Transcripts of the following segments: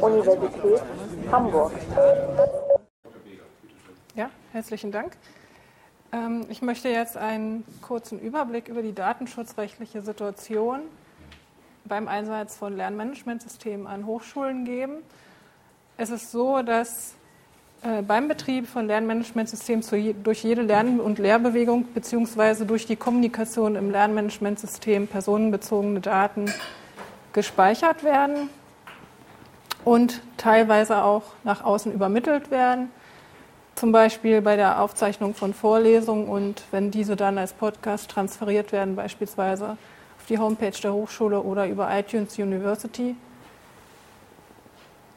Universität Hamburg. Ja, herzlichen Dank. Ähm, ich möchte jetzt einen kurzen Überblick über die datenschutzrechtliche Situation beim Einsatz von Lernmanagementsystemen an Hochschulen geben. Es ist so, dass äh, beim Betrieb von Lernmanagementsystemen durch jede Lern- und Lehrbewegung bzw. durch die Kommunikation im Lernmanagementsystem personenbezogene Daten gespeichert werden und teilweise auch nach außen übermittelt werden. Zum Beispiel bei der Aufzeichnung von Vorlesungen und wenn diese dann als Podcast transferiert werden, beispielsweise auf die Homepage der Hochschule oder über iTunes University.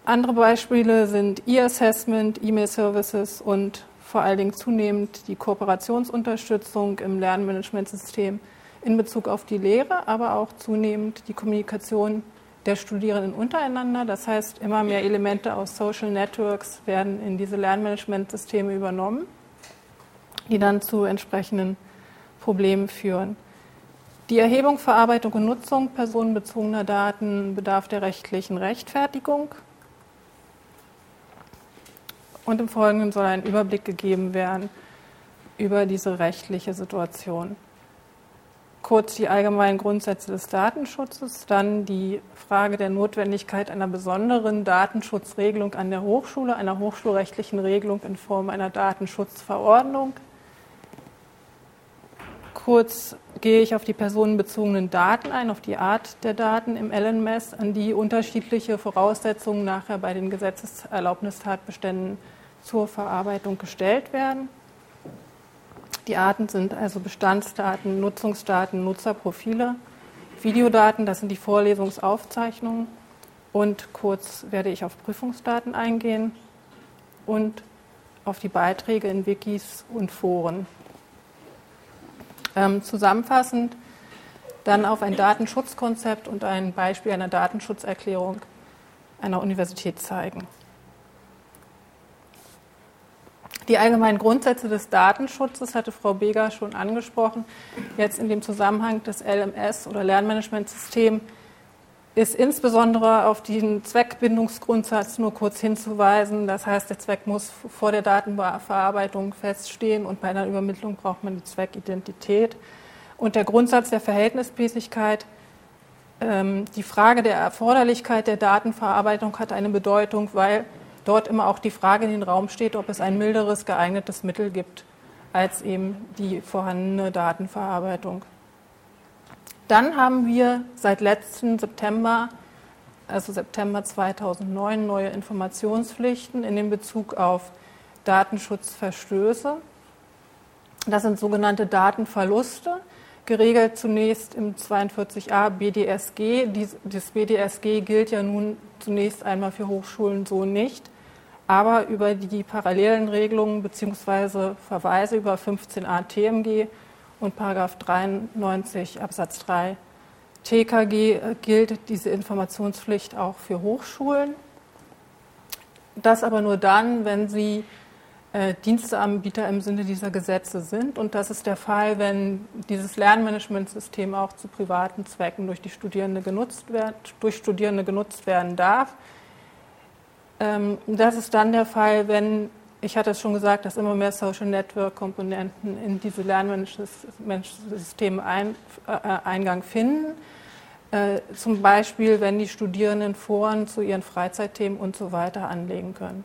Andere Beispiele sind E-Assessment, E-Mail-Services und vor allen Dingen zunehmend die Kooperationsunterstützung im Lernmanagementsystem in Bezug auf die Lehre, aber auch zunehmend die Kommunikation der Studierenden untereinander. Das heißt, immer mehr Elemente aus Social Networks werden in diese Lernmanagementsysteme übernommen, die dann zu entsprechenden Problemen führen. Die Erhebung, Verarbeitung und Nutzung personenbezogener Daten bedarf der rechtlichen Rechtfertigung. Und im Folgenden soll ein Überblick gegeben werden über diese rechtliche Situation kurz die allgemeinen Grundsätze des Datenschutzes, dann die Frage der Notwendigkeit einer besonderen Datenschutzregelung an der Hochschule, einer hochschulrechtlichen Regelung in Form einer Datenschutzverordnung. Kurz gehe ich auf die personenbezogenen Daten ein, auf die Art der Daten im LNMS, an die unterschiedliche Voraussetzungen nachher bei den Gesetzeserlaubnistatbeständen zur Verarbeitung gestellt werden. Die Arten sind also Bestandsdaten, Nutzungsdaten, Nutzerprofile, Videodaten, das sind die Vorlesungsaufzeichnungen und kurz werde ich auf Prüfungsdaten eingehen und auf die Beiträge in Wikis und Foren. Ähm, zusammenfassend dann auf ein Datenschutzkonzept und ein Beispiel einer Datenschutzerklärung einer Universität zeigen. Die allgemeinen Grundsätze des Datenschutzes hatte Frau Beger schon angesprochen. Jetzt in dem Zusammenhang des LMS oder Lernmanagementsystem ist insbesondere auf den Zweckbindungsgrundsatz nur kurz hinzuweisen. Das heißt, der Zweck muss vor der Datenverarbeitung feststehen und bei einer Übermittlung braucht man die Zweckidentität. Und der Grundsatz der Verhältnismäßigkeit, ähm, die Frage der Erforderlichkeit der Datenverarbeitung hat eine Bedeutung, weil dort immer auch die Frage in den Raum steht, ob es ein milderes geeignetes Mittel gibt als eben die vorhandene Datenverarbeitung. Dann haben wir seit letzten September, also September 2009, neue Informationspflichten in dem Bezug auf Datenschutzverstöße. Das sind sogenannte Datenverluste, geregelt zunächst im 42a BDSG. Das BDSG gilt ja nun zunächst einmal für Hochschulen so nicht aber über die parallelen Regelungen bzw. Verweise über 15a TMG und 93 Absatz 3 TKG gilt diese Informationspflicht auch für Hochschulen. Das aber nur dann, wenn sie äh, Diensteanbieter im Sinne dieser Gesetze sind. Und das ist der Fall, wenn dieses Lernmanagementsystem auch zu privaten Zwecken durch die Studierende genutzt wird, durch Studierende genutzt werden darf. Ähm, das ist dann der Fall, wenn, ich hatte es schon gesagt, dass immer mehr Social Network-Komponenten in diese Lernmanagementsysteme ein, äh, Eingang finden. Äh, zum Beispiel, wenn die Studierenden Foren zu ihren Freizeitthemen und so weiter anlegen können.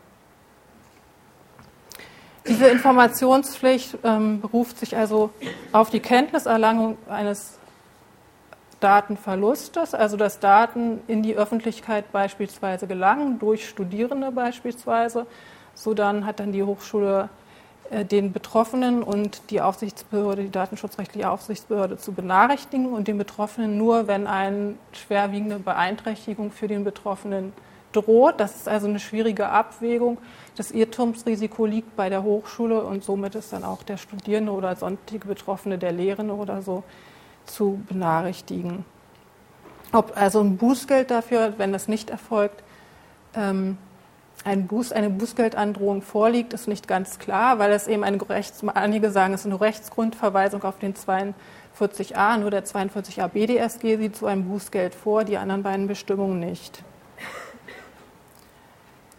Diese Informationspflicht ähm, beruft sich also auf die Kenntniserlangung eines Datenverlustes, also dass Daten in die Öffentlichkeit beispielsweise gelangen, durch Studierende beispielsweise. So dann hat dann die Hochschule äh, den Betroffenen und die Aufsichtsbehörde, die datenschutzrechtliche Aufsichtsbehörde zu benachrichtigen und den Betroffenen nur, wenn eine schwerwiegende Beeinträchtigung für den Betroffenen droht. Das ist also eine schwierige Abwägung. Das Irrtumsrisiko liegt bei der Hochschule und somit ist dann auch der Studierende oder sonstige Betroffene, der Lehrende oder so, zu benachrichtigen. Ob also ein Bußgeld dafür, wenn das nicht erfolgt, ähm, ein Buß, eine Bußgeldandrohung vorliegt, ist nicht ganz klar, weil es eben eine Rechts, einige sagen, es ist eine Rechtsgrundverweisung auf den 42a, nur der 42a BDSG sieht so ein Bußgeld vor, die anderen beiden Bestimmungen nicht.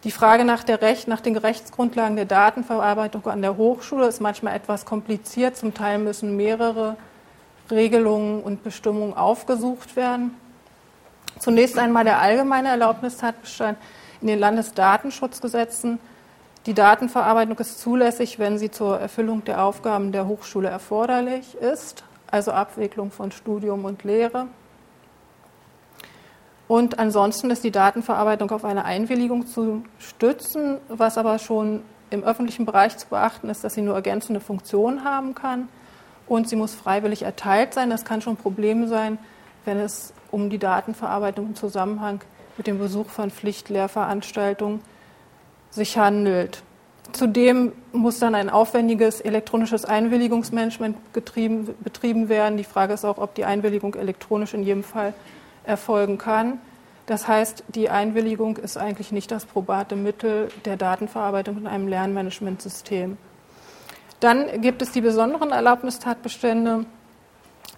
Die Frage nach, der Recht, nach den Rechtsgrundlagen der Datenverarbeitung an der Hochschule ist manchmal etwas kompliziert. Zum Teil müssen mehrere Regelungen und Bestimmungen aufgesucht werden. Zunächst einmal der allgemeine Erlaubnistatbestand in den Landesdatenschutzgesetzen. Die Datenverarbeitung ist zulässig, wenn sie zur Erfüllung der Aufgaben der Hochschule erforderlich ist, also Abwicklung von Studium und Lehre. Und ansonsten ist die Datenverarbeitung auf eine Einwilligung zu stützen, was aber schon im öffentlichen Bereich zu beachten ist, dass sie nur ergänzende Funktionen haben kann und sie muss freiwillig erteilt sein. Das kann schon ein Problem sein, wenn es um die Datenverarbeitung im Zusammenhang mit dem Besuch von Pflichtlehrveranstaltungen sich handelt. Zudem muss dann ein aufwendiges elektronisches Einwilligungsmanagement betrieben werden. Die Frage ist auch, ob die Einwilligung elektronisch in jedem Fall erfolgen kann. Das heißt, die Einwilligung ist eigentlich nicht das probate Mittel der Datenverarbeitung in einem Lernmanagementsystem. Dann gibt es die besonderen Erlaubnistatbestände.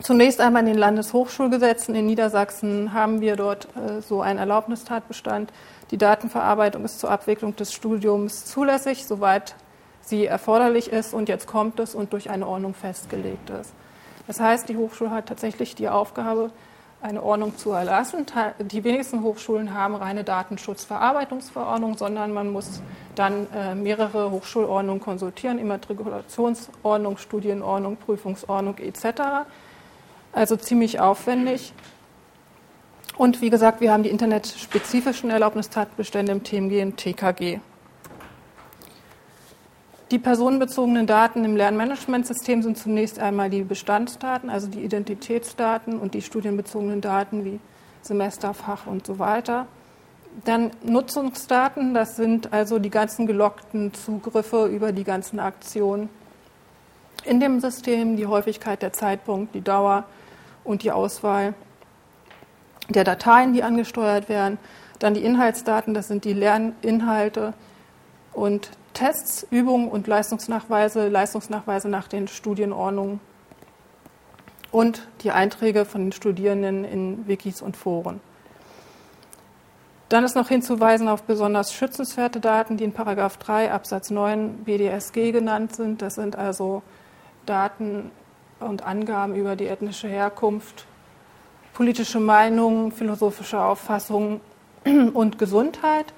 Zunächst einmal in den Landeshochschulgesetzen. In Niedersachsen haben wir dort äh, so einen Erlaubnistatbestand. Die Datenverarbeitung ist zur Abwicklung des Studiums zulässig, soweit sie erforderlich ist und jetzt kommt es und durch eine Ordnung festgelegt ist. Das heißt, die Hochschule hat tatsächlich die Aufgabe, eine Ordnung zu erlassen. Die wenigsten Hochschulen haben reine Datenschutzverarbeitungsverordnung, sondern man muss dann äh, mehrere Hochschulordnungen konsultieren, Immatrikulationsordnung, Studienordnung, Prüfungsordnung etc. Also ziemlich aufwendig. Und wie gesagt, wir haben die internetspezifischen Erlaubnistatbestände im TMG und TKG. Die personenbezogenen Daten im Lernmanagementsystem sind zunächst einmal die Bestandsdaten, also die Identitätsdaten und die studienbezogenen Daten wie Semester, Fach und so weiter. Dann Nutzungsdaten, das sind also die ganzen gelockten Zugriffe über die ganzen Aktionen in dem System, die Häufigkeit, der Zeitpunkt, die Dauer und die Auswahl der Dateien, die angesteuert werden. Dann die Inhaltsdaten, das sind die Lerninhalte und Tests, Übungen und Leistungsnachweise, Leistungsnachweise nach den Studienordnungen und die Einträge von den Studierenden in Wikis und Foren. Dann ist noch hinzuweisen auf besonders schützenswerte Daten, die in Paragraph 3 Absatz 9 BDSG genannt sind. Das sind also Daten und Angaben über die ethnische Herkunft, politische Meinungen, philosophische Auffassungen und Gesundheit.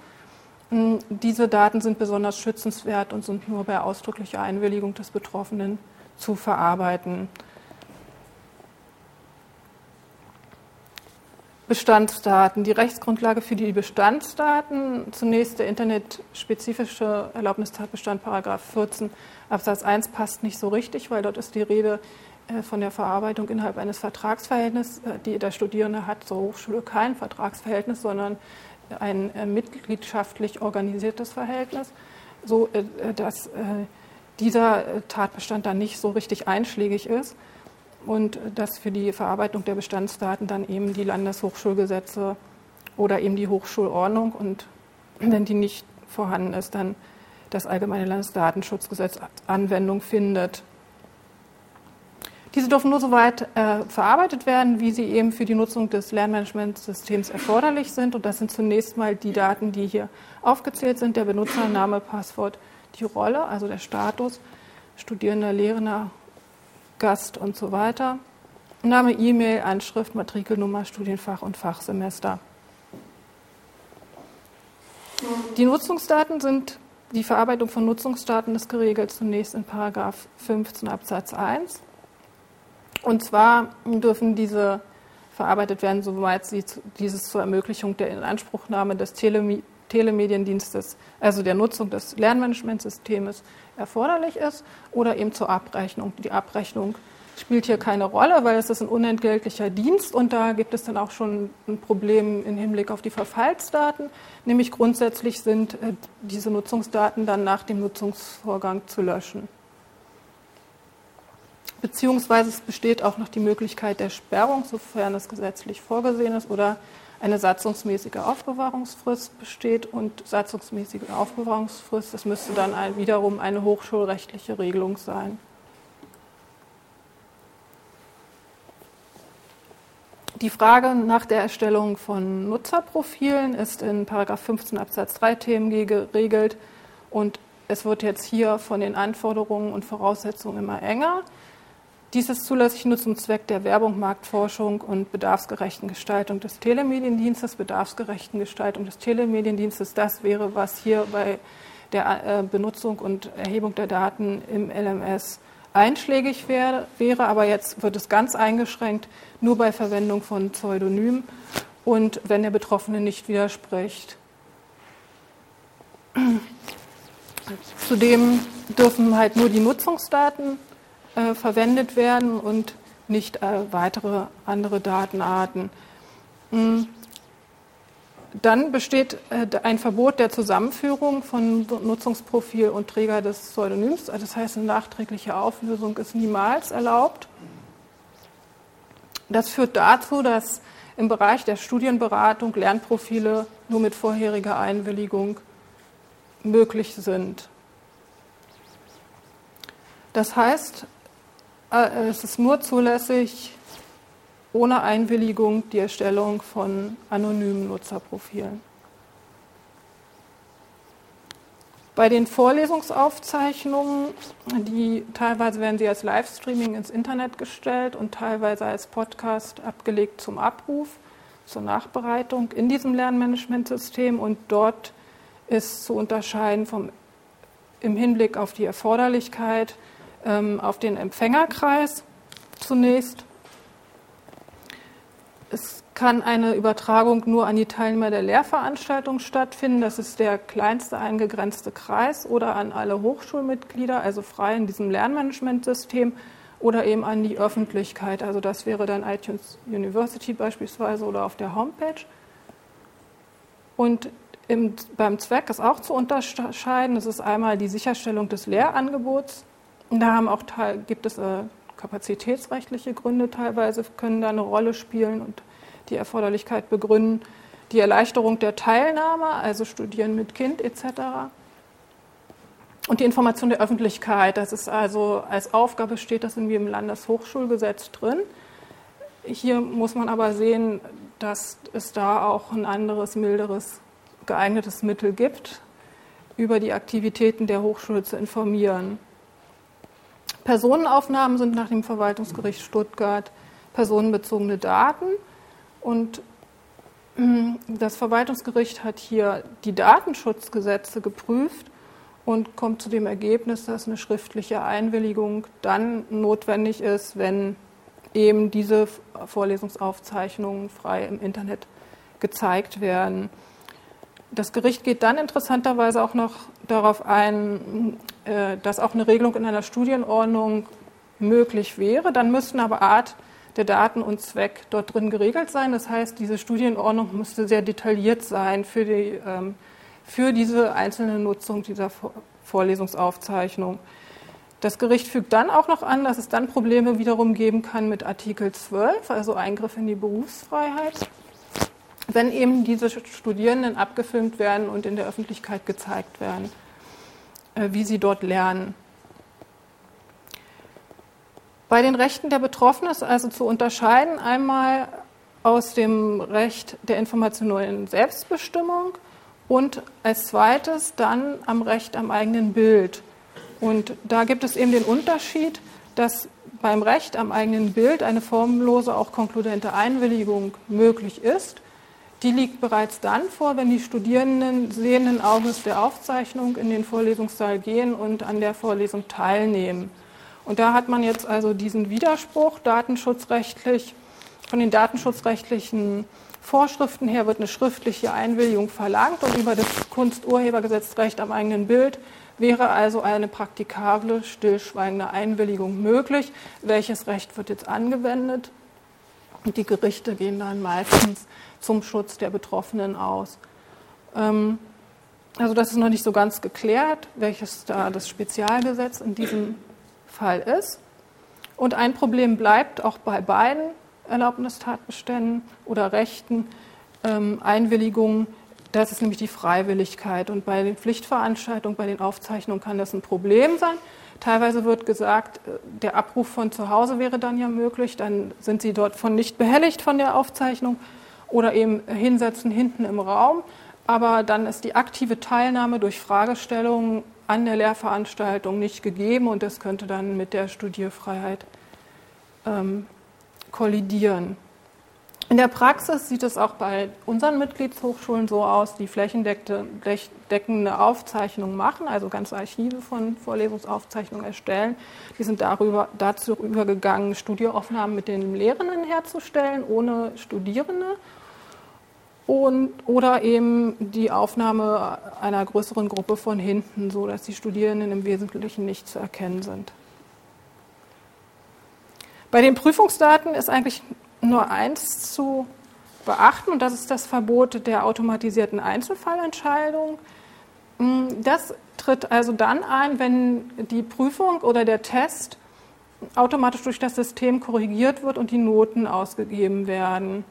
Diese Daten sind besonders schützenswert und sind nur bei ausdrücklicher Einwilligung des Betroffenen zu verarbeiten. Bestandsdaten. Die Rechtsgrundlage für die Bestandsdaten, zunächst der internetspezifische Erlaubnistatbestand, Paragraph 14 Absatz 1 passt nicht so richtig, weil dort ist die Rede äh, von der Verarbeitung innerhalb eines Vertragsverhältnisses. Äh, der Studierende hat zur Hochschule kein Vertragsverhältnis, sondern ein äh, mitgliedschaftlich organisiertes Verhältnis, so äh, dass äh, dieser Tatbestand dann nicht so richtig einschlägig ist und dass für die Verarbeitung der Bestandsdaten dann eben die Landeshochschulgesetze oder eben die Hochschulordnung und wenn die nicht vorhanden ist, dann das Allgemeine Landesdatenschutzgesetz Anwendung findet. Diese dürfen nur so weit äh, verarbeitet werden, wie sie eben für die Nutzung des Lernmanagementsystems erforderlich sind. Und das sind zunächst mal die Daten, die hier aufgezählt sind: der Benutzername, Passwort, die Rolle, also der Status, Studierender, Lehrender, Gast und so weiter. Name, E-Mail, Anschrift, Matrikelnummer, Studienfach und Fachsemester. Die Nutzungsdaten sind, die Verarbeitung von Nutzungsdaten ist geregelt zunächst in Paragraph 15 Absatz 1. Und zwar dürfen diese verarbeitet werden, soweit sie dieses zur Ermöglichung der Inanspruchnahme des Telemediendienstes, also der Nutzung des Lernmanagementsystems erforderlich ist oder eben zur Abrechnung. Die Abrechnung spielt hier keine Rolle, weil es ist ein unentgeltlicher Dienst und da gibt es dann auch schon ein Problem im Hinblick auf die Verfallsdaten, nämlich grundsätzlich sind äh, diese Nutzungsdaten dann nach dem Nutzungsvorgang zu löschen beziehungsweise es besteht auch noch die Möglichkeit der Sperrung, sofern es gesetzlich vorgesehen ist oder eine satzungsmäßige Aufbewahrungsfrist besteht und satzungsmäßige Aufbewahrungsfrist, das müsste dann ein, wiederum eine hochschulrechtliche Regelung sein. Die Frage nach der Erstellung von Nutzerprofilen ist in 15 Absatz 3 TMG geregelt und es wird jetzt hier von den Anforderungen und Voraussetzungen immer enger. Dies ist zulässig nur zum Zweck der Werbung, Marktforschung und bedarfsgerechten Gestaltung des Telemediendienstes. Bedarfsgerechten Gestaltung des Telemediendienstes, das wäre, was hier bei der äh, Benutzung und Erhebung der Daten im LMS einschlägig wäre, wäre. Aber jetzt wird es ganz eingeschränkt, nur bei Verwendung von Pseudonymen und wenn der Betroffene nicht widerspricht. Zudem dürfen halt nur die Nutzungsdaten äh, verwendet werden und nicht äh, weitere andere Datenarten. Mhm. Dann besteht äh, ein Verbot der Zusammenführung von Nutzungsprofil und Träger des Pseudonyms. Das heißt, eine nachträgliche Auflösung ist niemals erlaubt. Das führt dazu, dass im Bereich der Studienberatung Lernprofile nur mit vorheriger Einwilligung möglich sind. Das heißt, äh, es ist nur zulässig, ohne Einwilligung die Erstellung von anonymen Nutzerprofilen. Bei den Vorlesungsaufzeichnungen, die teilweise werden sie als Livestreaming ins Internet gestellt und teilweise als Podcast abgelegt zum Abruf, zur Nachbereitung in diesem Lernmanagementsystem und dort ist zu unterscheiden vom, im Hinblick auf die Erforderlichkeit auf den Empfängerkreis zunächst. Es kann eine Übertragung nur an die Teilnehmer der Lehrveranstaltung stattfinden. Das ist der kleinste eingegrenzte Kreis oder an alle Hochschulmitglieder, also frei in diesem Lernmanagementsystem oder eben an die Öffentlichkeit. Also das wäre dann iTunes University beispielsweise oder auf der Homepage. Und im, beim Zweck ist auch zu unterscheiden. Das ist einmal die Sicherstellung des Lehrangebots da haben auch gibt es äh, kapazitätsrechtliche Gründe teilweise, können da eine Rolle spielen und die Erforderlichkeit begründen. Die Erleichterung der Teilnahme, also Studieren mit Kind etc. Und die Information der Öffentlichkeit, das ist also als Aufgabe steht das in im Landeshochschulgesetz drin. Hier muss man aber sehen, dass es da auch ein anderes, milderes, geeignetes Mittel gibt, über die Aktivitäten der Hochschule zu informieren. Personenaufnahmen sind nach dem Verwaltungsgericht Stuttgart personenbezogene Daten. Und hm, das Verwaltungsgericht hat hier die Datenschutzgesetze geprüft und kommt zu dem Ergebnis, dass eine schriftliche Einwilligung dann notwendig ist, wenn eben diese Vorlesungsaufzeichnungen frei im Internet gezeigt werden. Das Gericht geht dann interessanterweise auch noch darauf ein, dass auch eine Regelung in einer Studienordnung möglich wäre. Dann müssten aber Art der Daten und Zweck dort drin geregelt sein. Das heißt, diese Studienordnung müsste sehr detailliert sein für, die, ähm, für diese einzelne Nutzung dieser Vorlesungsaufzeichnung. Das Gericht fügt dann auch noch an, dass es dann Probleme wiederum geben kann mit Artikel 12, also Eingriff in die Berufsfreiheit wenn eben diese Studierenden abgefilmt werden und in der Öffentlichkeit gezeigt werden, äh, wie sie dort lernen. Bei den Rechten der Betroffenen ist also zu unterscheiden einmal aus dem Recht der informationellen Selbstbestimmung und als zweites dann am Recht am eigenen Bild. Und da gibt es eben den Unterschied, dass beim Recht am eigenen Bild eine formlose, auch konkludente Einwilligung möglich ist die liegt bereits dann vor, wenn die Studierenden sehenden Auges der Aufzeichnung in den Vorlesungssaal gehen und an der Vorlesung teilnehmen. Und da hat man jetzt also diesen Widerspruch datenschutzrechtlich. Von den datenschutzrechtlichen Vorschriften her wird eine schriftliche Einwilligung verlangt und über das Kunsturhebergesetzrecht am eigenen Bild wäre also eine praktikable, stillschweigende Einwilligung möglich. Welches Recht wird jetzt angewendet? Und die Gerichte gehen dann meistens zum Schutz der Betroffenen aus. Ähm, also das ist noch nicht so ganz geklärt, welches da das Spezialgesetz in diesem Fall ist. Und ein Problem bleibt auch bei beiden Erlaubnistatbeständen oder Rechten, ähm, Einwilligungen, das ist nämlich die Freiwilligkeit. Und bei den Pflichtveranstaltungen, bei den Aufzeichnungen kann das ein Problem sein. Teilweise wird gesagt, äh, der Abruf von zu Hause wäre dann ja möglich, dann sind sie dort von nicht behelligt von der Aufzeichnung oder eben hinsetzen hinten im Raum. Aber dann ist die aktive Teilnahme durch Fragestellungen an der Lehrveranstaltung nicht gegeben und das könnte dann mit der Studierfreiheit ähm, kollidieren. In der Praxis sieht es auch bei unseren Mitgliedshochschulen so aus, die flächendeckende Aufzeichnungen machen, also ganze Archive von Vorlesungsaufzeichnungen erstellen. Die sind darüber, dazu übergegangen, Studieaufnahmen mit den Lehrenden herzustellen, ohne Studierende. Und, oder eben die Aufnahme einer größeren Gruppe von hinten, so dass die Studierenden im Wesentlichen nicht zu erkennen sind. Bei den Prüfungsdaten ist eigentlich nur eins zu beachten, und das ist das Verbot der automatisierten Einzelfallentscheidung. Das tritt also dann ein, wenn die Prüfung oder der Test automatisch durch das System korrigiert wird und die Noten ausgegeben werden.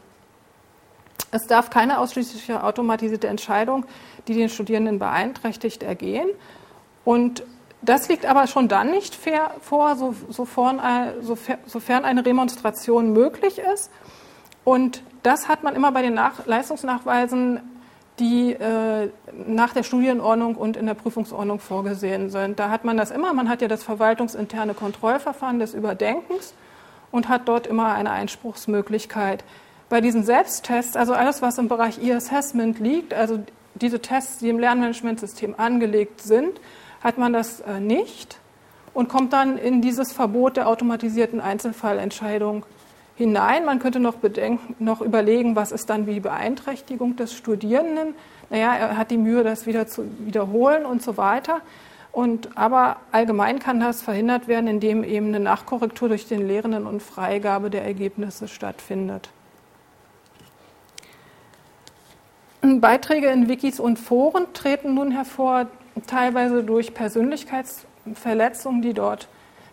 Es darf keine ausschließliche automatisierte Entscheidung, die den Studierenden beeinträchtigt, ergehen. Und das liegt aber schon dann nicht vor, sofern eine Remonstration möglich ist. Und das hat man immer bei den Nach Leistungsnachweisen, die äh, nach der Studienordnung und in der Prüfungsordnung vorgesehen sind. Da hat man das immer. Man hat ja das verwaltungsinterne Kontrollverfahren des Überdenkens und hat dort immer eine Einspruchsmöglichkeit. Bei diesen Selbsttests, also alles, was im Bereich E-Assessment liegt, also diese Tests, die im Lernmanagementsystem angelegt sind, hat man das äh, nicht und kommt dann in dieses Verbot der automatisierten Einzelfallentscheidung hinein. Man könnte noch, bedenken, noch überlegen, was ist dann die Beeinträchtigung des Studierenden. Naja, er hat die Mühe, das wieder zu wiederholen und so weiter. Und, aber allgemein kann das verhindert werden, indem eben eine Nachkorrektur durch den Lehrenden und Freigabe der Ergebnisse stattfindet. Beiträge in Wikis und Foren treten nun hervor, teilweise durch Persönlichkeitsverletzungen, die dort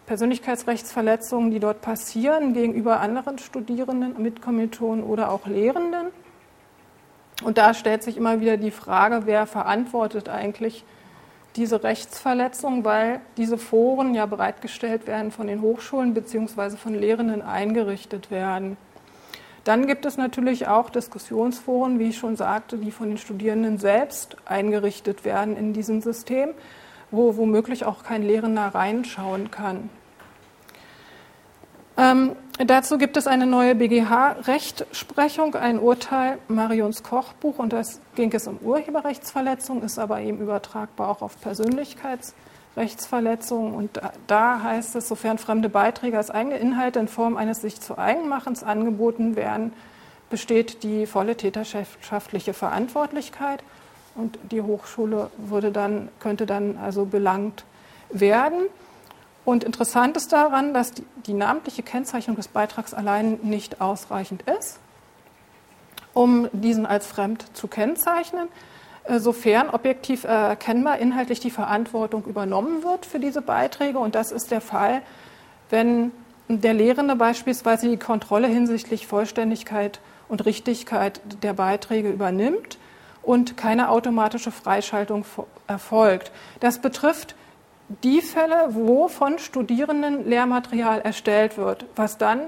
Persönlichkeitsrechtsverletzungen, die dort passieren gegenüber anderen Studierenden, Mitkommilitonen oder auch Lehrenden. Und da stellt sich immer wieder die Frage, wer verantwortet eigentlich diese Rechtsverletzung, weil diese Foren ja bereitgestellt werden von den Hochschulen bzw. von Lehrenden eingerichtet werden. Dann gibt es natürlich auch Diskussionsforen, wie ich schon sagte, die von den Studierenden selbst eingerichtet werden in diesem System, wo womöglich auch kein Lehrender reinschauen kann. Ähm, dazu gibt es eine neue BGH-Rechtsprechung, ein Urteil Marions Kochbuch, und das ging es um Urheberrechtsverletzung, ist aber eben übertragbar auch auf Persönlichkeits- Rechtsverletzungen. Und da heißt es, sofern fremde Beiträge als eigene Inhalte in Form eines sich zu Eigenmachens angeboten werden, besteht die volle täterschaftliche Verantwortlichkeit und die Hochschule würde dann, könnte dann also belangt werden. Und interessant ist daran, dass die, die namentliche Kennzeichnung des Beitrags allein nicht ausreichend ist, um diesen als fremd zu kennzeichnen. Äh, sofern objektiv erkennbar inhaltlich die Verantwortung übernommen wird für diese Beiträge. Und das ist der Fall, wenn der Lehrende beispielsweise die Kontrolle hinsichtlich Vollständigkeit und Richtigkeit der Beiträge übernimmt und keine automatische Freischaltung erfolgt. Das betrifft die Fälle, wo von Studierenden Lehrmaterial erstellt wird, was dann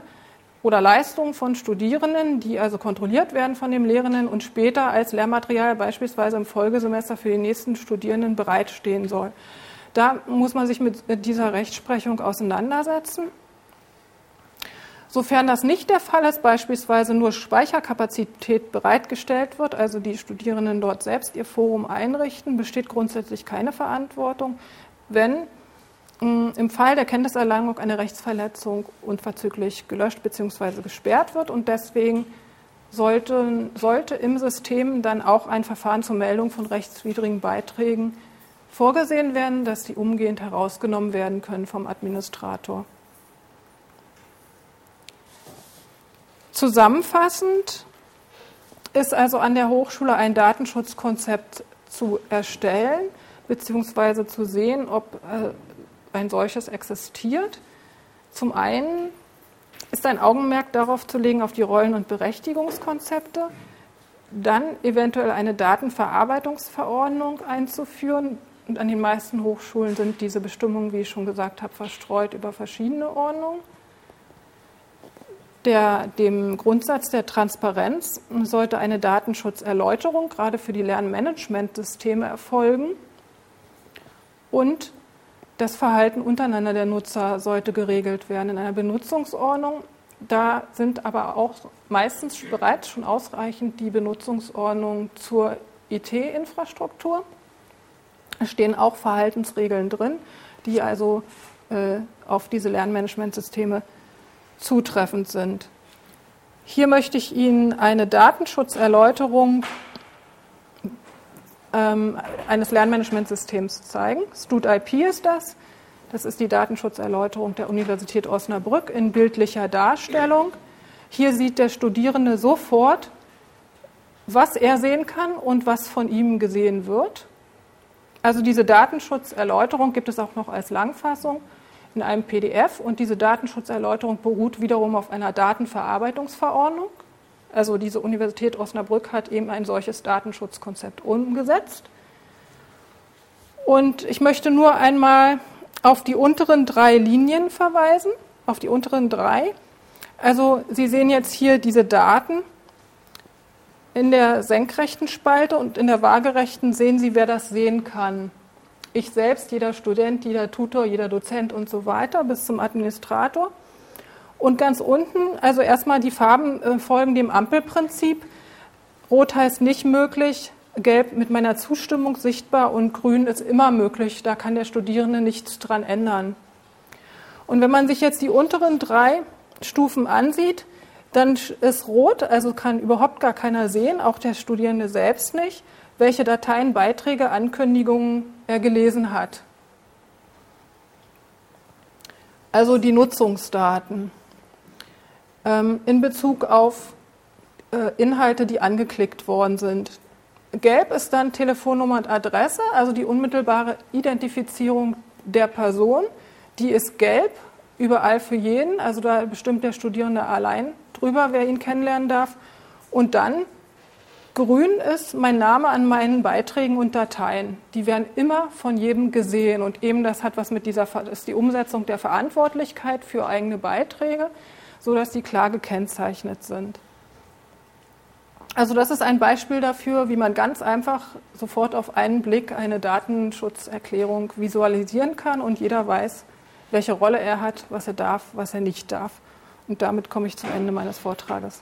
oder Leistungen von Studierenden, die also kontrolliert werden von dem Lehrenden und später als Lehrmaterial beispielsweise im Folgesemester für die nächsten Studierenden bereitstehen soll. Da muss man sich mit dieser Rechtsprechung auseinandersetzen. Sofern das nicht der Fall ist, beispielsweise nur Speicherkapazität bereitgestellt wird, also die Studierenden dort selbst ihr Forum einrichten, besteht grundsätzlich keine Verantwortung. Wenn im Fall der Kenntniserlangung eine Rechtsverletzung unverzüglich gelöscht bzw. gesperrt wird und deswegen sollte, sollte im System dann auch ein Verfahren zur Meldung von rechtswidrigen Beiträgen vorgesehen werden, dass die umgehend herausgenommen werden können vom Administrator. Zusammenfassend ist also an der Hochschule ein Datenschutzkonzept zu erstellen bzw. zu sehen, ob äh, ein solches existiert. Zum einen ist ein Augenmerk darauf zu legen, auf die Rollen- und Berechtigungskonzepte, dann eventuell eine Datenverarbeitungsverordnung einzuführen, Und an den meisten Hochschulen sind diese Bestimmungen, wie ich schon gesagt habe, verstreut über verschiedene Ordnungen. Der, dem Grundsatz der Transparenz sollte eine Datenschutzerläuterung gerade für die Lernmanagementsysteme erfolgen. Und das Verhalten untereinander der Nutzer sollte geregelt werden in einer Benutzungsordnung. Da sind aber auch meistens bereits schon ausreichend die Benutzungsordnungen zur IT-Infrastruktur. Es stehen auch Verhaltensregeln drin, die also äh, auf diese Lernmanagementsysteme zutreffend sind. Hier möchte ich Ihnen eine Datenschutzerläuterung ähm, eines Lernmanagementsystems zeigen. StudIP ist das. Das ist die Datenschutzerläuterung der Universität Osnabrück in bildlicher Darstellung. Hier sieht der Studierende sofort, was er sehen kann und was von ihm gesehen wird. Also diese Datenschutzerläuterung gibt es auch noch als Langfassung in einem PDF und diese Datenschutzerläuterung beruht wiederum auf einer Datenverarbeitungsverordnung. Also diese Universität Osnabrück hat eben ein solches Datenschutzkonzept umgesetzt. Und ich möchte nur einmal auf die unteren drei Linien verweisen, auf die unteren drei. Also Sie sehen jetzt hier diese Daten in der senkrechten Spalte und in der waagerechten sehen Sie, wer das sehen kann. Ich selbst, jeder Student, jeder Tutor, jeder Dozent und so weiter bis zum Administrator. Und ganz unten, also erstmal die Farben äh, folgen dem Ampelprinzip. Rot heißt nicht möglich, Gelb mit meiner Zustimmung sichtbar und Grün ist immer möglich. Da kann der Studierende nichts dran ändern. Und wenn man sich jetzt die unteren drei Stufen ansieht, dann ist rot, also kann überhaupt gar keiner sehen, auch der Studierende selbst nicht, welche Dateien, Beiträge, Ankündigungen er gelesen hat. Also die Nutzungsdaten in Bezug auf äh, Inhalte, die angeklickt worden sind. Gelb ist dann Telefonnummer und Adresse, also die unmittelbare Identifizierung der Person. Die ist gelb, überall für jeden, also da bestimmt der Studierende allein drüber, wer ihn kennenlernen darf. Und dann grün ist mein Name an meinen Beiträgen und Dateien. Die werden immer von jedem gesehen und eben das hat was mit dieser, ist die Umsetzung der Verantwortlichkeit für eigene Beiträge sodass die klar gekennzeichnet sind. Also das ist ein Beispiel dafür, wie man ganz einfach sofort auf einen Blick eine Datenschutzerklärung visualisieren kann und jeder weiß, welche Rolle er hat, was er darf, was er nicht darf. Und damit komme ich zum Ende meines Vortrages.